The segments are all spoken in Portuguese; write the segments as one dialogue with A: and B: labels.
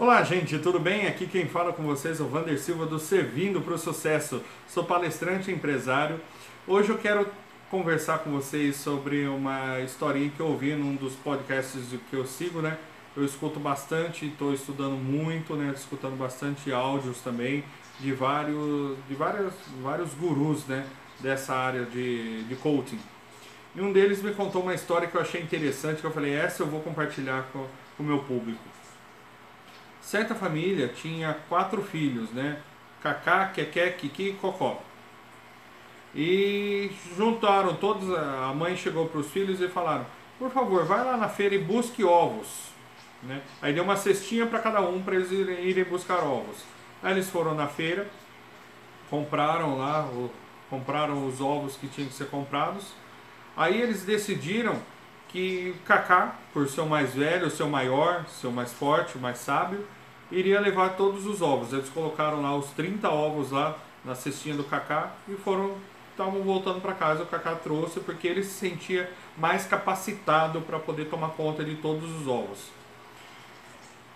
A: Olá, gente, tudo bem? Aqui quem fala com vocês é o Vander Silva do Servindo para o Sucesso. Sou palestrante e empresário. Hoje eu quero conversar com vocês sobre uma historinha que eu ouvi num dos podcasts que eu sigo, né? Eu escuto bastante, estou estudando muito, né? Escutando bastante áudios também de vários, de vários, vários gurus, né? Dessa área de, de coaching. E um deles me contou uma história que eu achei interessante, que eu falei, essa eu vou compartilhar com o meu público. Certa família tinha quatro filhos, né? Cacá, Keké, Kiki e Cocó. E juntaram todos, a mãe chegou para os filhos e falaram, por favor, vai lá na feira e busque ovos. Né? Aí deu uma cestinha para cada um para eles irem, irem, buscar ovos. Aí eles foram na feira, compraram lá, o, compraram os ovos que tinham que ser comprados. Aí eles decidiram que Kaká, por ser o mais velho, o maior, ser o mais forte, o mais sábio, iria levar todos os ovos. Eles colocaram lá os 30 ovos lá na cestinha do Kaká e foram estavam voltando para casa, o Kaká trouxe porque ele se sentia mais capacitado para poder tomar conta de todos os ovos.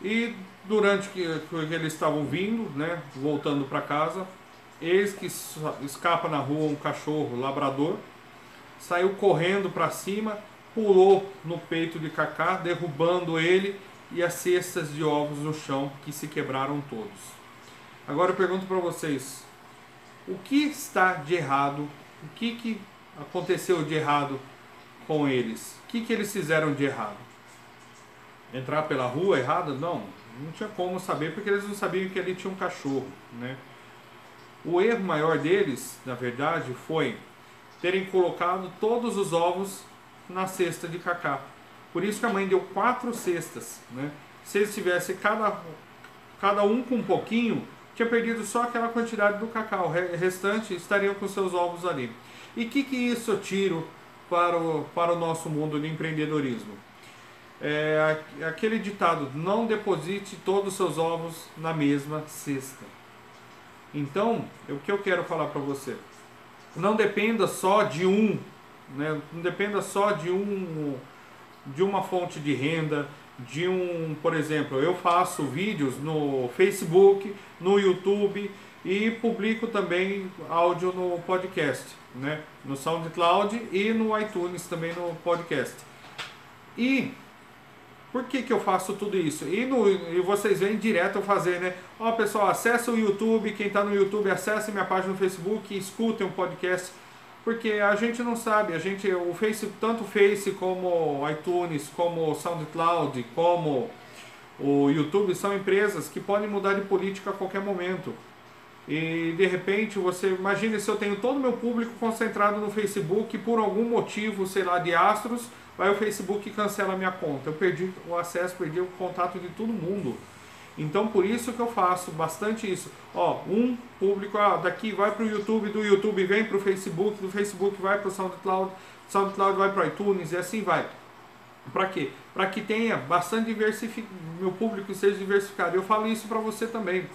A: E durante que, que eles estavam vindo, né, voltando para casa, eis que escapa na rua um cachorro labrador, saiu correndo para cima, pulou no peito de Kaká, derrubando ele e as cestas de ovos no chão que se quebraram todos. Agora eu pergunto para vocês, o que está de errado? O que, que aconteceu de errado com eles? O que, que eles fizeram de errado? Entrar pela rua errada? Não, não tinha como saber porque eles não sabiam que ali tinha um cachorro, né? O erro maior deles, na verdade, foi terem colocado todos os ovos na cesta de cacá. Por isso que a mãe deu quatro cestas. Né? Se eles tivessem cada, cada um com um pouquinho, tinha perdido só aquela quantidade do cacau. O restante estariam com seus ovos ali. E o que, que isso eu tiro para o, para o nosso mundo de empreendedorismo? É aquele ditado, não deposite todos os seus ovos na mesma cesta. Então, o que eu quero falar para você? Não dependa só de um, né? não dependa só de um de uma fonte de renda, de um, por exemplo, eu faço vídeos no Facebook, no YouTube e publico também áudio no podcast, né? No SoundCloud e no iTunes também no podcast. E por que, que eu faço tudo isso? E, no, e vocês vêm direto eu fazer, né? Ó, pessoal, acessa o YouTube, quem está no YouTube, acesse minha página no Facebook, escutem o podcast porque a gente não sabe, a gente, o Face, tanto o Face como iTunes, como o SoundCloud, como o YouTube são empresas que podem mudar de política a qualquer momento. E de repente você imagine se eu tenho todo o meu público concentrado no Facebook por algum motivo, sei lá, de astros, vai o Facebook cancela a minha conta. Eu perdi o acesso, perdi o contato de todo mundo. Então por isso que eu faço bastante isso. Ó, um público ah, daqui vai para o YouTube, do YouTube vem para o Facebook, do Facebook vai para o SoundCloud, SoundCloud vai para iTunes e assim vai. Para quê? Para que tenha bastante diversificado, meu público seja diversificado. Eu falo isso para você também.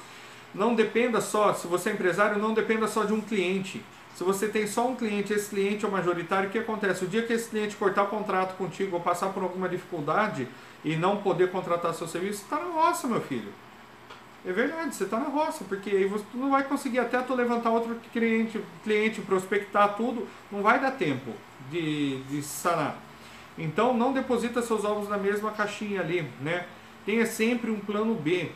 A: Não dependa só, se você é empresário, não dependa só de um cliente. Se você tem só um cliente, esse cliente é o majoritário, o que acontece? O dia que esse cliente cortar o contrato contigo ou passar por alguma dificuldade, e não poder contratar seu serviço, está na roça, meu filho. É verdade, você está na roça, porque aí você não vai conseguir até tu levantar outro cliente, cliente, prospectar tudo, não vai dar tempo de, de sanar. Então não deposita seus ovos na mesma caixinha ali, né? Tenha sempre um plano B.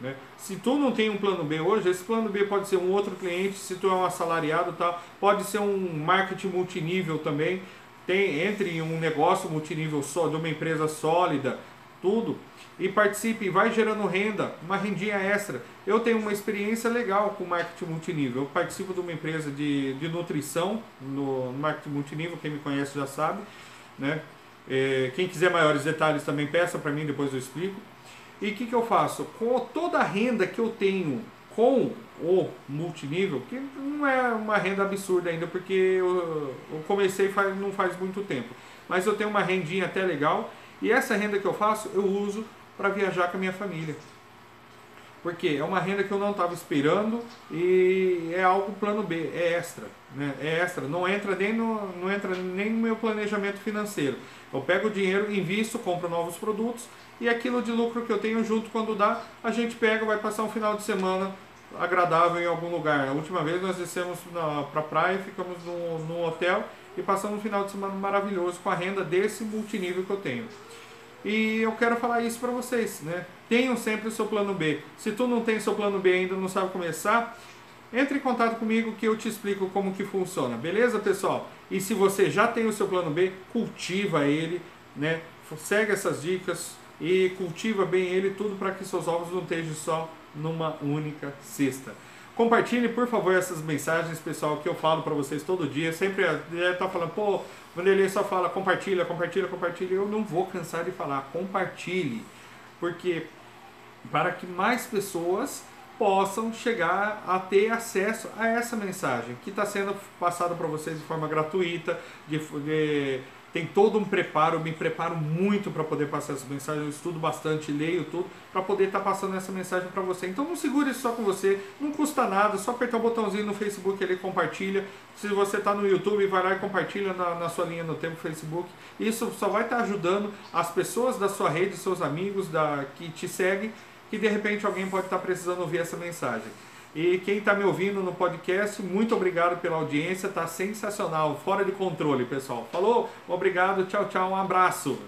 A: Né? Se tu não tem um plano B hoje, esse plano B pode ser um outro cliente, se tu é um assalariado, tá? pode ser um marketing multinível também tem, entre em um negócio multinível só, de uma empresa sólida, tudo, e participe vai gerando renda, uma rendinha extra. Eu tenho uma experiência legal com marketing multinível. Eu participo de uma empresa de, de nutrição no marketing multinível, quem me conhece já sabe. Né? É, quem quiser maiores detalhes também peça para mim, depois eu explico. E o que, que eu faço? Com toda a renda que eu tenho com o multinível, que não é uma renda absurda ainda, porque eu, eu comecei faz, não faz muito tempo. Mas eu tenho uma rendinha até legal, e essa renda que eu faço, eu uso para viajar com a minha família. Porque é uma renda que eu não estava esperando e é algo plano B, é extra, né? É extra, não entra nem no, não entra nem no meu planejamento financeiro. Eu pego o dinheiro, invisto, compro novos produtos e aquilo de lucro que eu tenho junto quando dá, a gente pega, vai passar um final de semana agradável em algum lugar. A última vez nós descemos para a praia, ficamos num, num hotel e passamos um final de semana maravilhoso com a renda desse multinível que eu tenho. E eu quero falar isso para vocês, né? Tenham sempre o seu plano B. Se tu não tem seu plano B ainda, não sabe começar, entre em contato comigo que eu te explico como que funciona, beleza, pessoal? E se você já tem o seu plano B, cultiva ele, né? Segue essas dicas e cultiva bem ele tudo para que seus ovos não estejam só numa única cesta. Compartilhe, por favor, essas mensagens, pessoal, que eu falo para vocês todo dia. Sempre está falando, pô, Vanderlei só fala compartilha, compartilha, compartilha. Eu não vou cansar de falar, compartilhe. Porque para que mais pessoas possam chegar a ter acesso a essa mensagem que está sendo passada para vocês de forma gratuita, de, de tem todo um preparo, eu me preparo muito para poder passar essa mensagem, eu estudo bastante, leio tudo, para poder estar tá passando essa mensagem para você. Então não segure isso só com você, não custa nada, só apertar o botãozinho no Facebook ali, compartilha. Se você está no YouTube, vai lá e compartilha na, na, sua linha no tempo Facebook. Isso só vai estar tá ajudando as pessoas da sua rede, seus amigos da, que te seguem, que de repente alguém pode estar tá precisando ouvir essa mensagem. E quem está me ouvindo no podcast, muito obrigado pela audiência, tá sensacional, fora de controle, pessoal. Falou, obrigado, tchau, tchau, um abraço.